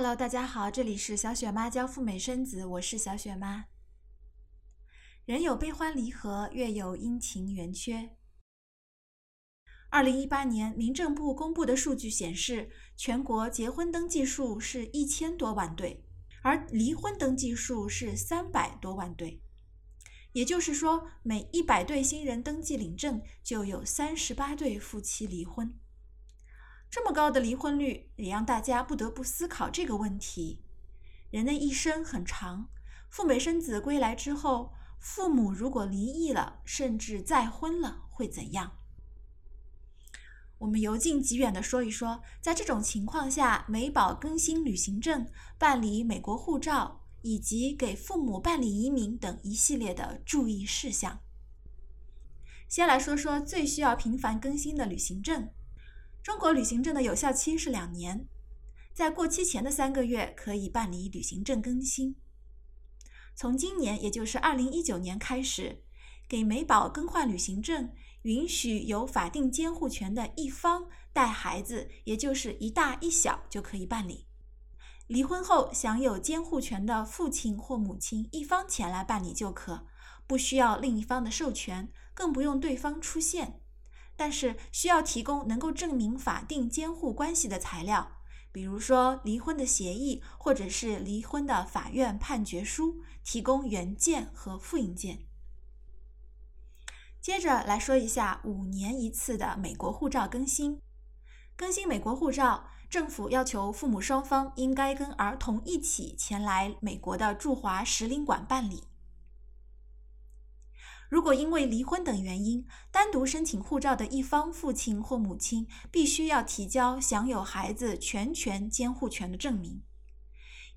Hello，大家好，这里是小雪妈教赴美生子，我是小雪妈。人有悲欢离合，月有阴晴圆缺。二零一八年，民政部公布的数据显示，全国结婚登记数是一千多万对，而离婚登记数是三百多万对。也就是说，每一百对新人登记领证，就有三十八对夫妻离婚。这么高的离婚率，也让大家不得不思考这个问题：人的一生很长，赴美生子归来之后，父母如果离异了，甚至再婚了，会怎样？我们由近及远的说一说，在这种情况下，美宝更新旅行证、办理美国护照以及给父母办理移民等一系列的注意事项。先来说说最需要频繁更新的旅行证。中国旅行证的有效期是两年，在过期前的三个月可以办理旅行证更新。从今年，也就是二零一九年开始，给美宝更换旅行证，允许有法定监护权的一方带孩子，也就是一大一小就可以办理。离婚后享有监护权的父亲或母亲一方前来办理就可，不需要另一方的授权，更不用对方出现。但是需要提供能够证明法定监护关系的材料，比如说离婚的协议或者是离婚的法院判决书，提供原件和复印件。接着来说一下五年一次的美国护照更新。更新美国护照，政府要求父母双方应该跟儿童一起前来美国的驻华使领馆办理。如果因为离婚等原因单独申请护照的一方父亲或母亲，必须要提交享有孩子全权监护权的证明，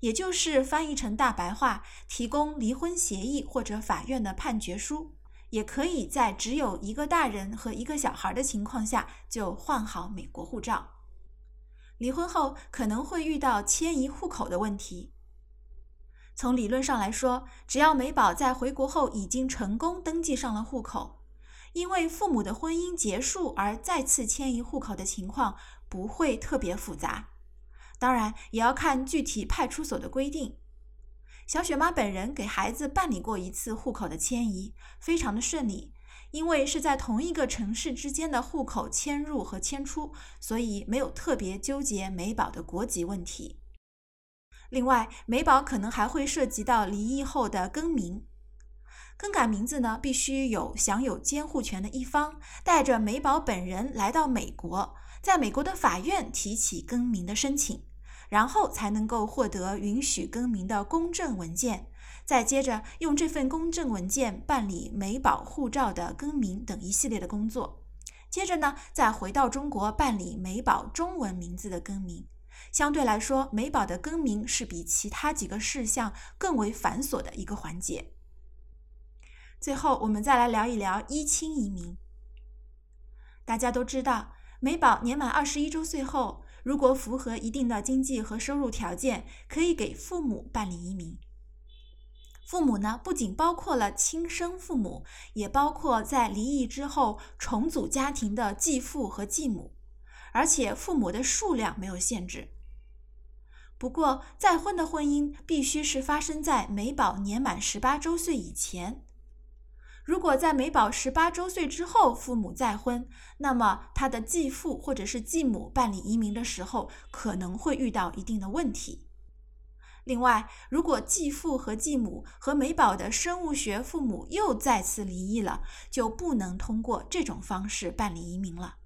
也就是翻译成大白话，提供离婚协议或者法院的判决书，也可以在只有一个大人和一个小孩的情况下就换好美国护照。离婚后可能会遇到迁移户口的问题。从理论上来说，只要美宝在回国后已经成功登记上了户口，因为父母的婚姻结束而再次迁移户口的情况不会特别复杂。当然，也要看具体派出所的规定。小雪妈本人给孩子办理过一次户口的迁移，非常的顺利，因为是在同一个城市之间的户口迁入和迁出，所以没有特别纠结美宝的国籍问题。另外，美宝可能还会涉及到离异后的更名。更改名字呢，必须有享有监护权的一方带着美宝本人来到美国，在美国的法院提起更名的申请，然后才能够获得允许更名的公证文件，再接着用这份公证文件办理美宝护照的更名等一系列的工作。接着呢，再回到中国办理美宝中文名字的更名。相对来说，美宝的更名是比其他几个事项更为繁琐的一个环节。最后，我们再来聊一聊一亲移民。大家都知道，美宝年满二十一周岁后，如果符合一定的经济和收入条件，可以给父母办理移民。父母呢，不仅包括了亲生父母，也包括在离异之后重组家庭的继父和继母。而且父母的数量没有限制。不过，再婚的婚姻必须是发生在美宝年满十八周岁以前。如果在美宝十八周岁之后父母再婚，那么他的继父或者是继母办理移民的时候可能会遇到一定的问题。另外，如果继父和继母和美宝的生物学父母又再次离异了，就不能通过这种方式办理移民了。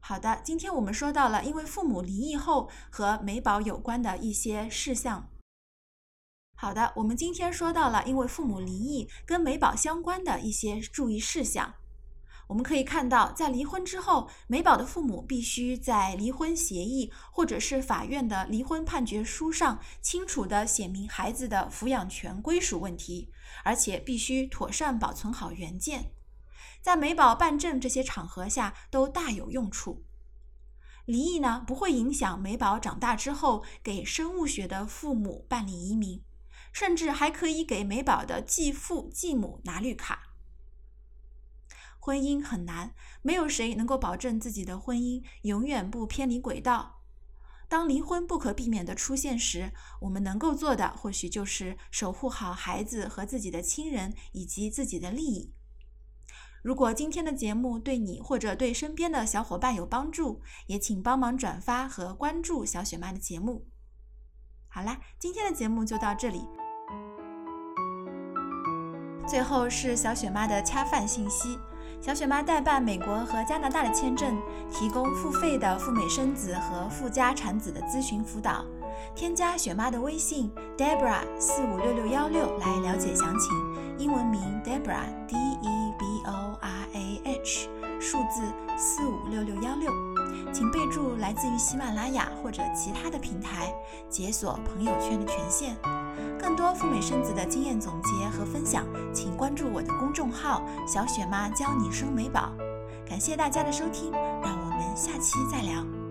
好的，今天我们说到了因为父母离异后和美宝有关的一些事项。好的，我们今天说到了因为父母离异跟美宝相关的一些注意事项。我们可以看到，在离婚之后，美宝的父母必须在离婚协议或者是法院的离婚判决书上清楚地写明孩子的抚养权归属问题，而且必须妥善保存好原件。在美宝办证这些场合下都大有用处。离异呢不会影响美宝长大之后给生物学的父母办理移民，甚至还可以给美宝的继父继母拿绿卡。婚姻很难，没有谁能够保证自己的婚姻永远不偏离轨道。当离婚不可避免的出现时，我们能够做的或许就是守护好孩子和自己的亲人以及自己的利益。如果今天的节目对你或者对身边的小伙伴有帮助，也请帮忙转发和关注小雪妈的节目。好啦，今天的节目就到这里。最后是小雪妈的恰饭信息：小雪妈代办美国和加拿大的签证，提供付费的赴美生子和赴加产子的咨询辅导。添加雪妈的微信 Debra 四五六六幺六来了解详情，英文名 Debra D E 数字四五六六幺六，请备注来自于喜马拉雅或者其他的平台，解锁朋友圈的权限。更多赴美生子的经验总结和分享，请关注我的公众号小雪妈教你生美宝。感谢大家的收听，让我们下期再聊。